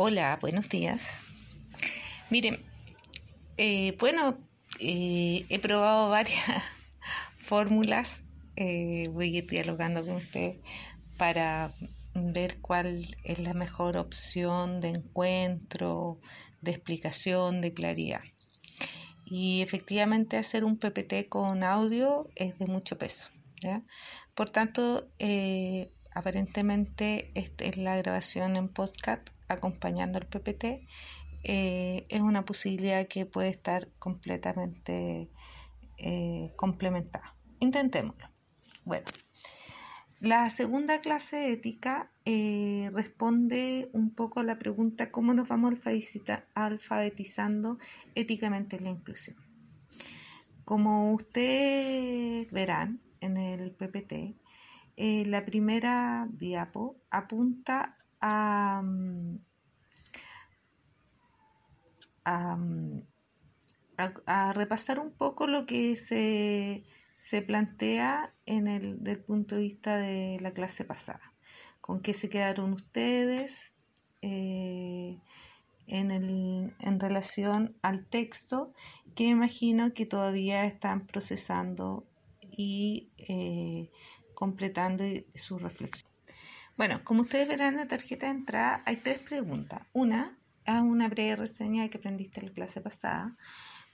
Hola, buenos días. Miren, eh, bueno, eh, he probado varias fórmulas. Eh, voy a ir dialogando con usted para ver cuál es la mejor opción de encuentro, de explicación, de claridad. Y efectivamente hacer un PPT con audio es de mucho peso. Por tanto, aparentemente esta es la grabación en podcast acompañando al PPT, eh, es una posibilidad que puede estar completamente eh, complementada. Intentémoslo. Bueno, la segunda clase ética eh, responde un poco a la pregunta cómo nos vamos alfabetizando éticamente la inclusión. Como ustedes verán en el PPT, la primera diapo apunta a, a, repasar un poco lo que se, se plantea en el, del punto de vista de la clase pasada. ¿Con qué se quedaron ustedes eh, en, el, en relación al texto que imagino que todavía están procesando y eh, completando su reflexión? Bueno, como ustedes verán en la tarjeta de entrada hay tres preguntas. Una, es una breve reseña que aprendiste en la clase pasada,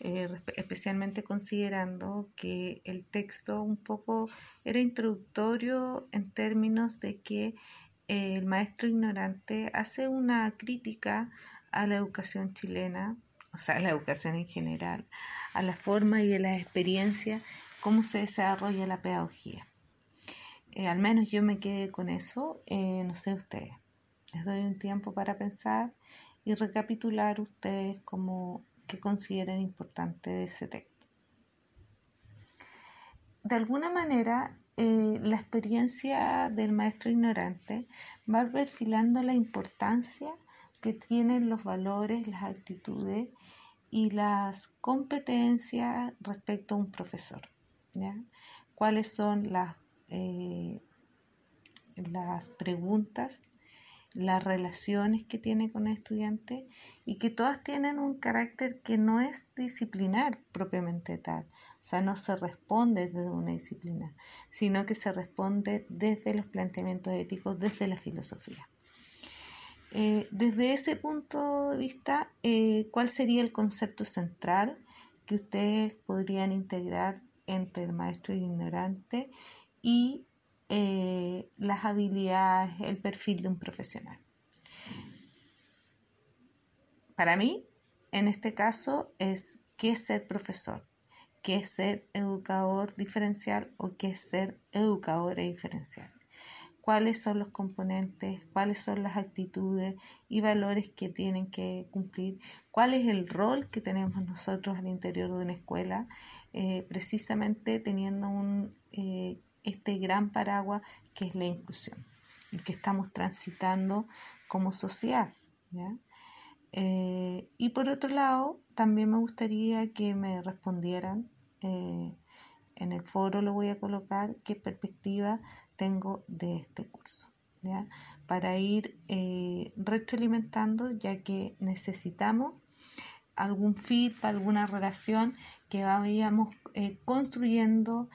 eh, especialmente considerando que el texto un poco era introductorio en términos de que eh, el maestro ignorante hace una crítica a la educación chilena, o sea, a la educación en general, a la forma y a la experiencia, cómo se desarrolla la pedagogía. Eh, al menos yo me quedé con eso, eh, no sé ustedes. Les doy un tiempo para pensar y recapitular ustedes como que consideren importante de ese texto. De alguna manera, eh, la experiencia del maestro ignorante va perfilando la importancia que tienen los valores, las actitudes y las competencias respecto a un profesor. ¿Cuáles son las eh, las preguntas, las relaciones que tiene con el estudiante y que todas tienen un carácter que no es disciplinar propiamente tal. O sea, no se responde desde una disciplina, sino que se responde desde los planteamientos éticos, desde la filosofía. Eh, desde ese punto de vista, eh, ¿cuál sería el concepto central que ustedes podrían integrar entre el maestro ignorante y eh, las habilidades, el perfil de un profesional. Para mí, en este caso, es qué es ser profesor, qué es ser educador diferencial o qué es ser educadora diferencial. Cuáles son los componentes, cuáles son las actitudes y valores que tienen que cumplir, cuál es el rol que tenemos nosotros al interior de una escuela, eh, precisamente teniendo un eh, este gran paraguas que es la inclusión, el que estamos transitando como sociedad. Eh, y por otro lado, también me gustaría que me respondieran, eh, en el foro lo voy a colocar, qué perspectiva tengo de este curso. Para ir eh, retroalimentando, ya que necesitamos algún feedback, alguna relación que vayamos construyendo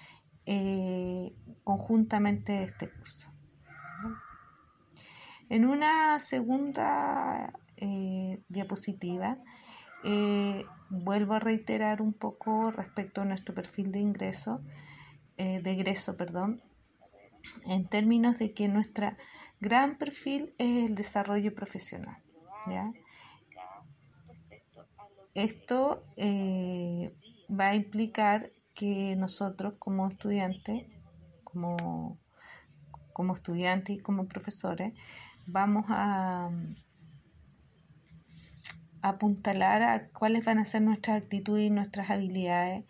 eh, conjuntamente este curso. En una segunda eh, diapositiva, eh, vuelvo a reiterar un poco respecto a nuestro perfil de ingreso, de egreso, perdón, en términos de que nuestro gran perfil es el desarrollo profesional. Esto va a implicar que nosotros como estudiantes, como, como estudiantes y como profesores, vamos a, apuntalar a cuáles van a ser nuestras actitudes y nuestras habilidades,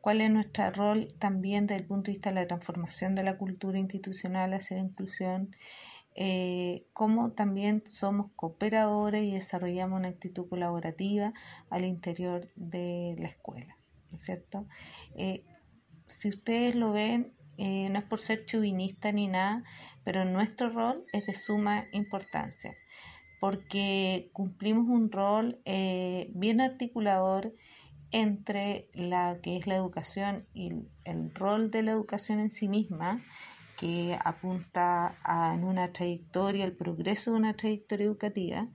cuál es nuestro rol también desde el punto de vista de la transformación de la cultura institucional hacia la inclusión, eh, cómo también somos cooperadores y desarrollamos una actitud colaborativa al interior de la escuela. Cierto? Eh, si ustedes lo ven, eh, no es por ser chuvinista ni nada, pero nuestro rol es de suma importancia. porque cumplimos un rol eh, bien articulador entre la que es la educación y el rol de la educación en sí misma, que apunta a, en una trayectoria, el progreso de una trayectoria educativa,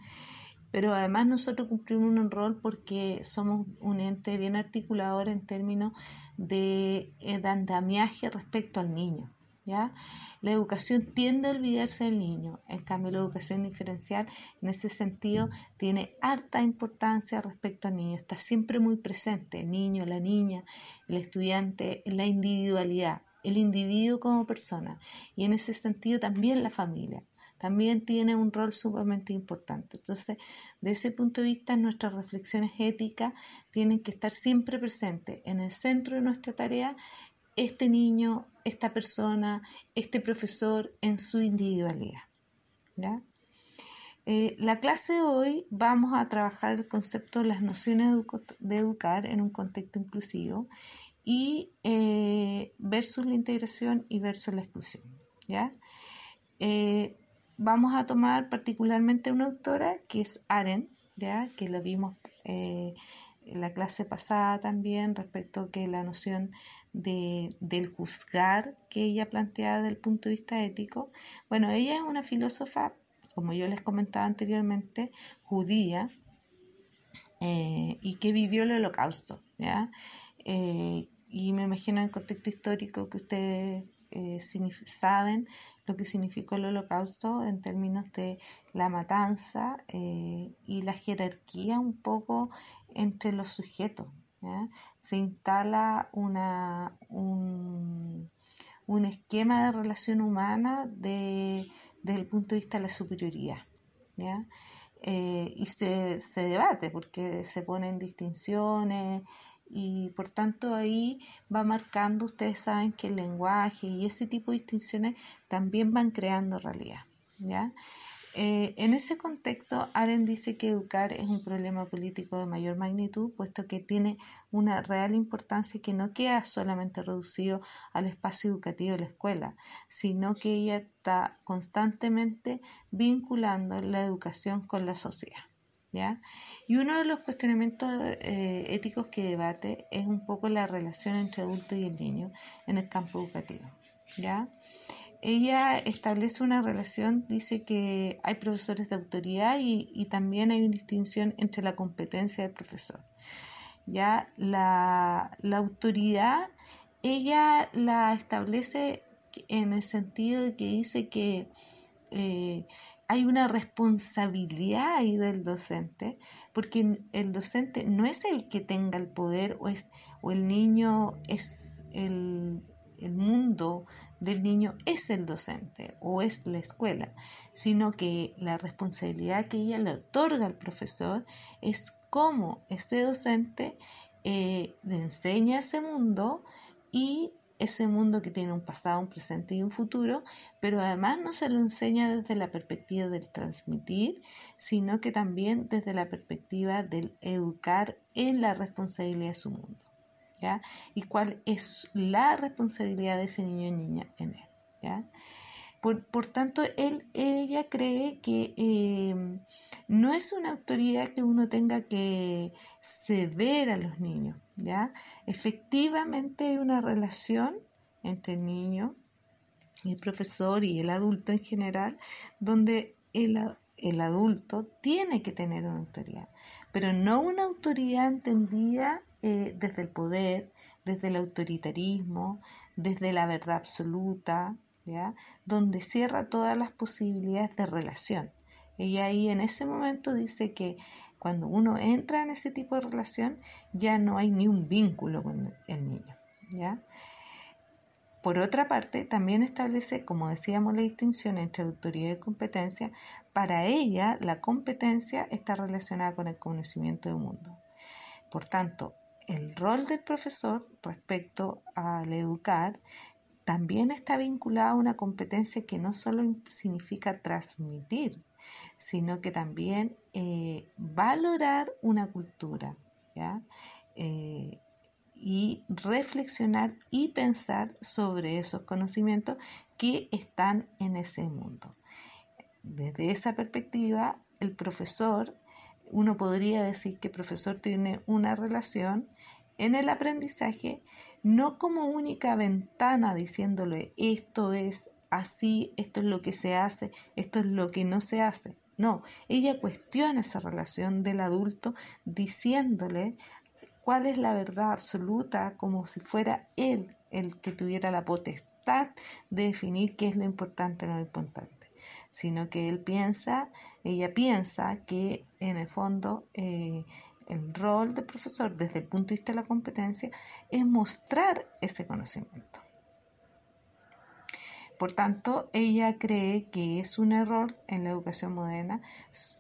pero además nosotros cumplimos un rol porque somos un ente bien articulador en términos de, eh, de andamiaje respecto al niño. ¿Ya? La educación tiende a olvidarse del niño, en cambio la educación diferencial en ese sentido tiene harta importancia respecto al niño, está siempre muy presente, el niño, la niña, el estudiante, la individualidad, el individuo como persona y en ese sentido también la familia también tiene un rol sumamente importante. Entonces, de ese punto de vista, nuestras reflexiones éticas tienen que estar siempre presentes en el centro de nuestra tarea este niño, esta persona, este profesor en su individualidad. Eh, la clase de hoy vamos a trabajar el concepto de las nociones de educar en un contexto inclusivo y eh, versus la integración y versus la exclusión. ¿ya? Eh, vamos a tomar particularmente una autora que es Aren, ¿ya? que lo vimos en la clase pasada también respecto a que la noción de, del juzgar que ella plantea desde el punto de vista ético. Bueno, ella es una filósofa, como yo les comentaba anteriormente, judía eh, y que vivió el holocausto, ¿ya? Eh, y me imagino en el contexto histórico que ustedes eh, saben lo que significó el holocausto en términos de la matanza y la jerarquía un poco entre los sujetos, se instala una, un, esquema de relación humana de, desde el punto de vista de la superioridad. Eh, y se, se, debate porque se ponen distinciones y por tanto ahí va marcando, ustedes saben que el lenguaje y ese tipo de distinciones también van creando realidad. ¿ya? Eh, en ese contexto, Aren dice que educar es un problema político de mayor magnitud, puesto que tiene una real importancia que no queda solamente reducido al espacio educativo de la escuela, sino que ella está constantemente vinculando la educación con la sociedad. Y uno de los cuestionamientos eh, éticos que debate es un poco la relación entre adulto y el niño en el campo educativo. ¿ya? ella establece una relación, dice que hay profesores de autoridad y, también hay una distinción entre la competencia del profesor. Ya la, autoridad, ella la establece en el sentido de que dice que eh, hay una responsabilidad ahí del docente, porque el docente no es el que tenga el poder o, es, o el niño es el, el mundo del niño es el docente o es la escuela, sino que la responsabilidad que ella le otorga al profesor es cómo este docente eh, le enseña ese mundo y ese mundo que tiene un pasado, un presente y un futuro, pero además no se lo enseña desde la perspectiva del transmitir, sino que también desde la perspectiva del educar en la responsabilidad de su mundo. Y cuál es la responsabilidad de ese niño o niña en él, ¿ya? Por, tanto, él, ella cree que em, no es una autoridad que uno tenga que ceder a los niños, ¿ya? Efectivamente hay una relación entre el niño, el profesor y el adulto en general, donde el, el adulto tiene que tener una autoridad, pero no una autoridad entendida eh, desde el poder, desde el autoritarismo, desde la verdad absoluta, donde cierra todas las posibilidades de relación. Ella ahí en ese momento dice que cuando uno entra en ese tipo de relación ya no hay ni un vínculo con el niño. ¿ya? Por otra parte, también establece, como decíamos, la distinción entre autoridad y competencia. Para ella, la competencia está relacionada con el conocimiento del mundo. Por tanto, el rol del profesor respecto al educar también está vinculado a una competencia que no solo significa transmitir, sino que también eh, valorar una cultura eh, y reflexionar y pensar sobre esos conocimientos que están en ese mundo. Desde esa perspectiva, el profesor, uno podría decir que el profesor tiene una relación en el aprendizaje, no como única ventana diciéndole esto es así, esto es lo que se hace, esto es lo que no se hace. No, ella cuestiona esa relación del adulto diciéndole cuál es la verdad absoluta como si fuera él el que tuviera la potestad de definir qué es lo importante o no lo importante, sino que él piensa, ella piensa que en el fondo eh, el rol del profesor desde el punto de vista de la competencia es mostrar ese conocimiento. Por tanto, ella cree que es un error en la educación moderna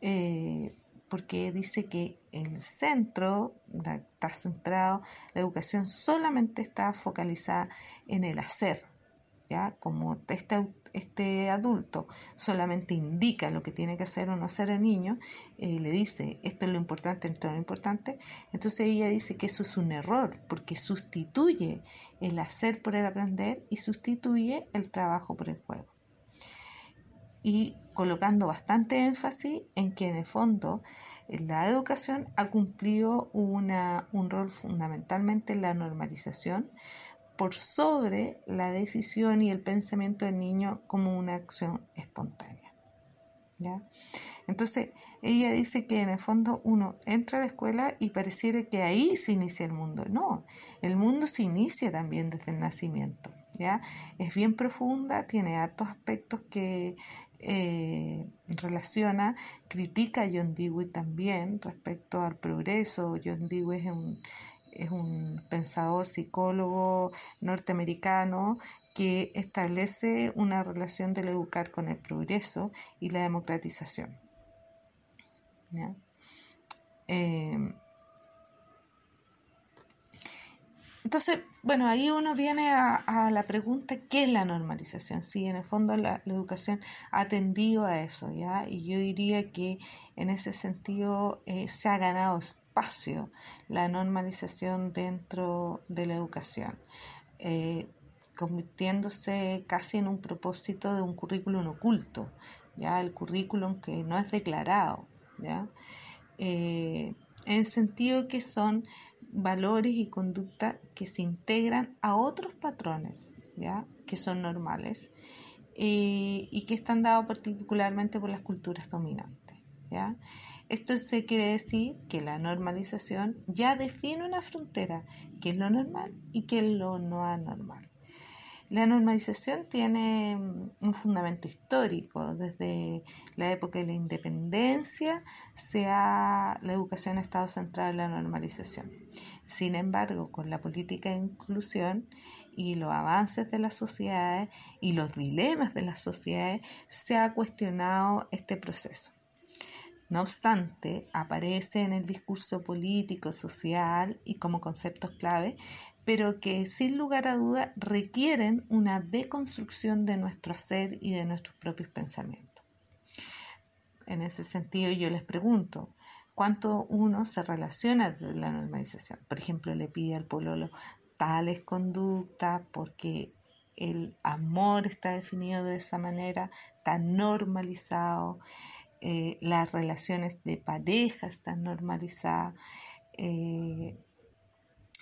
eh, porque dice que el centro está centrado, la educación solamente está focalizada en el hacer, ¿ya? Como este, este adulto solamente indica lo que tiene que hacer o no hacer el niño, eh, le dice esto es lo importante, esto es lo importante, entonces ella dice que eso es un error porque sustituye el hacer por el aprender y sustituye el trabajo por el juego. Y colocando bastante énfasis en que en el fondo la educación ha cumplido una, un rol fundamentalmente en la normalización, por sobre la decisión y el pensamiento del niño como una acción espontánea. ¿ya? Entonces, ella dice que en el fondo uno entra a la escuela y pareciera que ahí se inicia el mundo. No, el mundo se inicia también desde el nacimiento. ¿ya? Es bien profunda, tiene hartos aspectos que eh, relaciona, critica a John Dewey también respecto al progreso. John Dewey es un, es un pensador psicólogo norteamericano que establece una relación del educar con el progreso y la democratización. Eh, entonces, bueno, ahí uno viene a, la pregunta, ¿qué es la normalización? Sí, en el fondo la, educación ha tendido a eso, ¿ya? Y yo diría que en ese sentido eh, se ha ganado espacio la normalización dentro de la educación, eh, convirtiéndose casi en un propósito de un currículum oculto, ya el currículum que no es declarado, ya eh, en sentido que son valores y conductas que se integran a otros patrones, ¿ya? que son normales eh, y que están dados particularmente por las culturas dominantes. ¿ya? Esto se quiere decir que la normalización ya define una frontera, qué es lo normal y qué es lo no anormal. La normalización tiene mm, un fundamento histórico. Desde la época de la independencia, la educación ha estado centrada en la normalización. Sin embargo, con la política de inclusión y los avances de las sociedades y los dilemas de las sociedades, se ha cuestionado este proceso. No obstante, aparece en el discurso político, social y como conceptos clave, pero que sin lugar a duda requieren una deconstrucción de nuestro hacer y de nuestros propios pensamientos. En ese sentido, yo les pregunto, ¿cuánto uno se relaciona de la normalización? Por ejemplo, le pide al pololo tales conductas porque el amor está definido de esa manera, tan normalizado. Eh, las relaciones de pareja están normalizadas. Eh,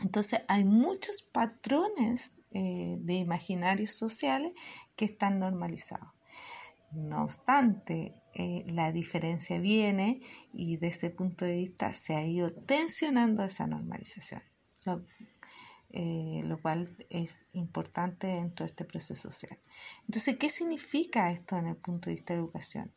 entonces hay muchos patrones eh, de imaginarios sociales que están normalizados. No obstante, la diferencia viene y desde ese punto de vista se ha ido tensionando esa normalización, lo, lo cual es importante dentro de este proceso social. Entonces, ¿qué significa esto en el punto de vista de educación?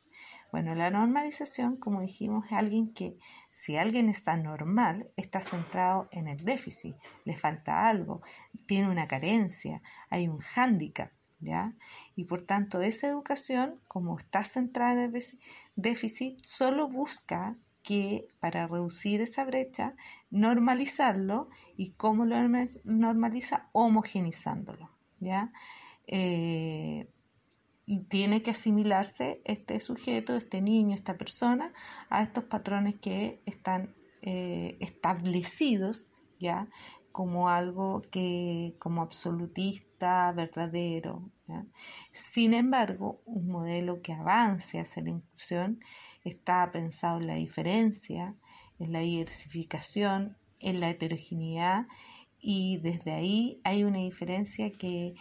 Bueno, la normalización, como dijimos, es alguien que, si alguien está normal, está centrado en el déficit, le falta algo, tiene una carencia, hay un hándicap, ¿ya? Y por tanto, esa educación, como está centrada en el déficit, solo busca que para reducir esa brecha, normalizarlo y cómo lo normaliza, homogenizándolo, ¿ya? Eh, tiene que asimilarse este sujeto, este niño, esta persona a estos patrones que están eh, establecidos ya como algo que como absolutista, verdadero, Sin embargo, un modelo que avance hacia la inclusión está pensado en la diferencia, en la diversificación, en la heterogeneidad y desde ahí hay una diferencia que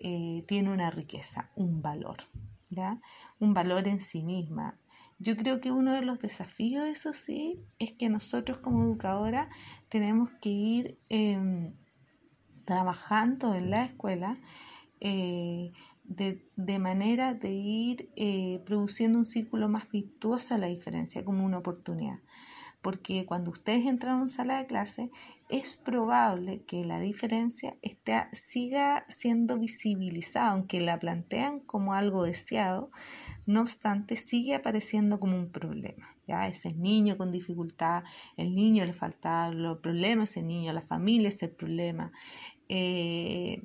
eh, tiene una riqueza, un valor, ¿ya? un valor en sí misma. Yo creo que uno de los desafíos, eso sí, es que nosotros como educadora tenemos que ir em, trabajando en la escuela eh, de, manera de ir eh, produciendo un círculo más virtuoso a la diferencia, como una oportunidad porque cuando ustedes entran a una sala de clase es probable que la diferencia siga siendo visibilizada, aunque la plantean como algo deseado, no obstante sigue apareciendo como un problema. ¿ya? Ese niño con dificultad, el niño le falta los problemas, ese niño, la familia es el problema. Eh,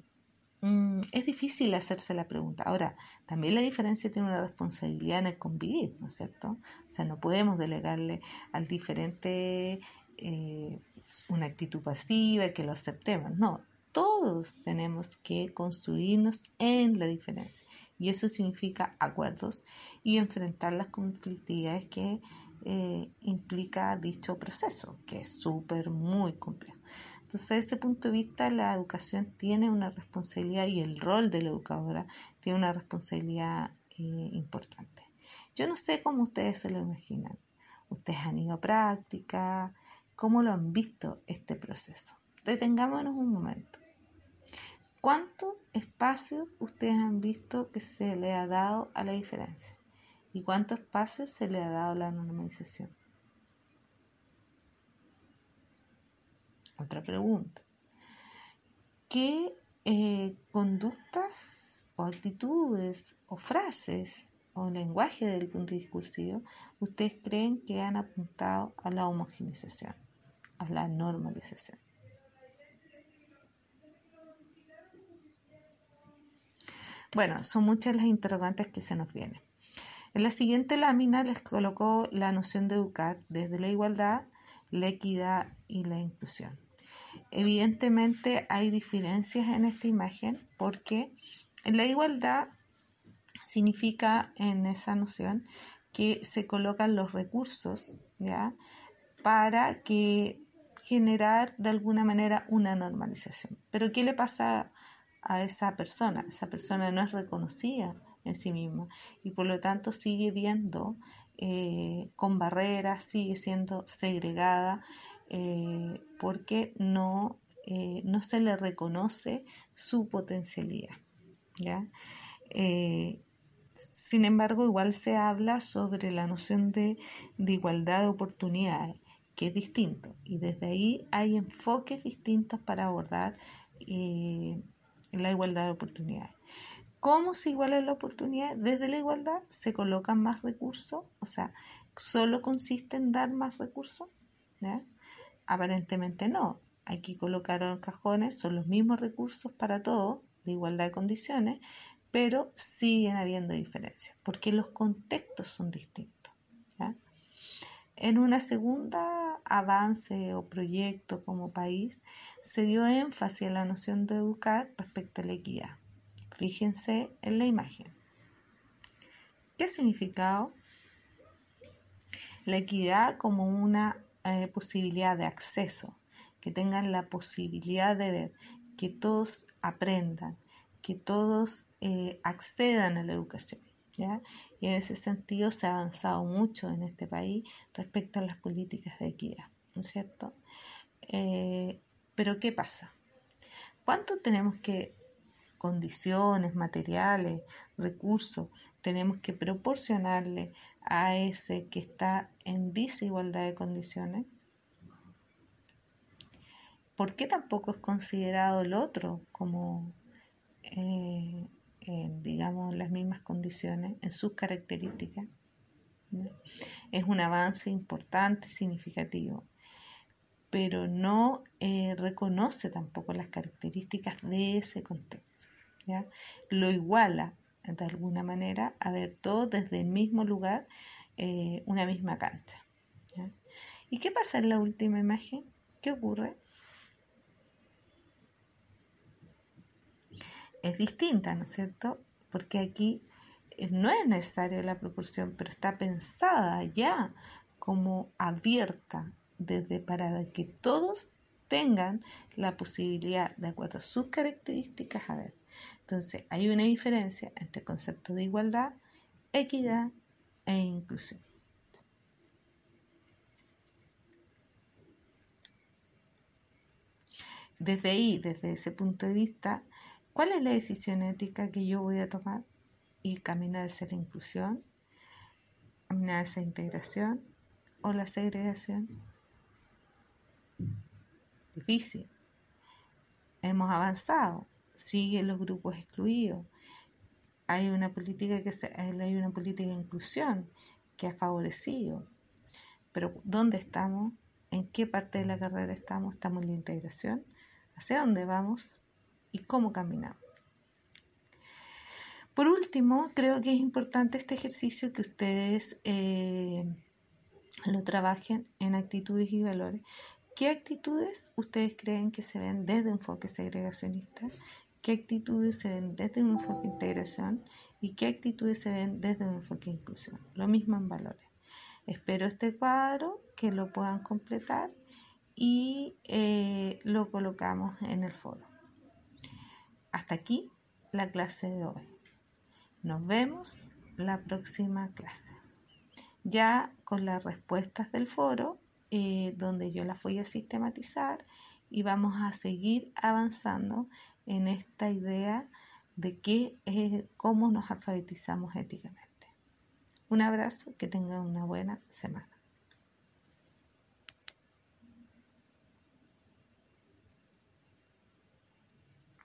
Mm, es difícil hacerse la pregunta. Ahora, también la diferencia tiene una responsabilidad en el convivir, ¿no es cierto? O sea, no podemos delegarle al diferente eh, una actitud pasiva que lo aceptemos. No, todos tenemos que construirnos en la diferencia. Y eso significa acuerdos y enfrentar las conflictividades que eh, implica dicho proceso, que es súper, muy complejo. Entonces, desde ese punto de vista, la educación tiene una responsabilidad y el rol de la educadora tiene una responsabilidad eh, importante. Yo no sé cómo ustedes se lo imaginan. Ustedes han ido a práctica, cómo lo han visto este proceso. Detengámonos un momento. ¿Cuánto espacio ustedes han visto que se le ha dado a la diferencia? ¿Y cuánto espacio se le ha dado a la normalización? Otra pregunta. ¿Qué eh, conductas o actitudes o frases o lenguaje del punto discursivo ustedes creen que han apuntado a la homogenización, a la normalización? Bueno, son muchas las interrogantes que se nos vienen. En la siguiente lámina les colocó la noción de educar desde la igualdad, la equidad y la inclusión. Evidentemente hay diferencias en esta imagen porque la igualdad significa en esa noción que se colocan los recursos para que generar de alguna manera una normalización. Pero ¿qué le pasa a esa persona? Esa persona no es reconocida en sí misma y por lo tanto sigue viendo eh, con barreras, sigue siendo segregada eh, porque no, eh, no se le reconoce su potencialidad. ¿ya? Eh, sin embargo, igual se habla sobre la noción de, igualdad de oportunidades, que es distinto, y desde ahí hay enfoques distintos para abordar la igualdad de oportunidades. ¿Cómo se iguala la oportunidad? Desde la igualdad se colocan más recursos, o sea, solo consiste en dar más recursos. ¿ya? Aparentemente no. Aquí colocaron cajones, son los mismos recursos para todos, de igualdad de condiciones, pero siguen habiendo diferencias, porque los contextos son distintos. En una segunda avance o proyecto como país, se dio énfasis en la noción de educar respecto a la equidad. Fíjense en la imagen. ¿Qué significado? La equidad como una eh, posibilidad de acceso, que tengan la posibilidad de ver, que todos aprendan, que todos eh, accedan a la educación. ¿ya? Y en ese sentido se ha avanzado mucho en este país respecto a las políticas de equidad, ¿no es cierto? Eh, pero ¿qué pasa? ¿Cuánto tenemos que condiciones, materiales, recursos, tenemos que proporcionarle a ese que está en desigualdad de condiciones? ¿Por qué tampoco es considerado el otro como, eh, en, digamos, las mismas condiciones, en sus características? Es un avance importante, significativo, pero no eh, reconoce tampoco las características de ese contexto. Lo iguala de alguna manera a ver todo desde el mismo lugar, eh, una misma cancha. ¿Y qué pasa en la última imagen? ¿Qué ocurre? Es distinta, ¿no es cierto? porque aquí eh, no es necesaria la proporción, pero está pensada ya como abierta desde para que todos tengan la posibilidad, de acuerdo a sus características, a ver. Entonces, hay una diferencia entre el concepto de igualdad, equidad e inclusión. Desde ahí, desde ese punto de vista, ¿cuál es la decisión ética que yo voy a tomar y caminar hacia la inclusión, caminar hacia la integración o la segregación? Difícil. Hemos avanzado, siguen los grupos excluidos. Hay una política que hay una política de inclusión que ha favorecido. Pero ¿dónde estamos? ¿En qué parte de la carrera estamos? ¿Estamos en la integración? hacia dónde vamos y cómo caminamos. Por último, creo que es importante este ejercicio que ustedes eh, lo trabajen en actitudes y valores. ¿Qué actitudes ustedes creen que se ven desde enfoque segregacionista? ¿Qué actitudes se ven desde un enfoque de integración? ¿Y qué actitudes se ven desde un enfoque de inclusión? Lo mismo en valores. Espero este cuadro que lo puedan completar y eh, lo colocamos en el foro. Hasta aquí la clase de hoy. Nos vemos la próxima clase. Ya con las respuestas del foro, eh, donde yo las voy a sistematizar y vamos a seguir avanzando en esta idea de qué es, cómo nos alfabetizamos éticamente. Un abrazo, que tengan una buena semana.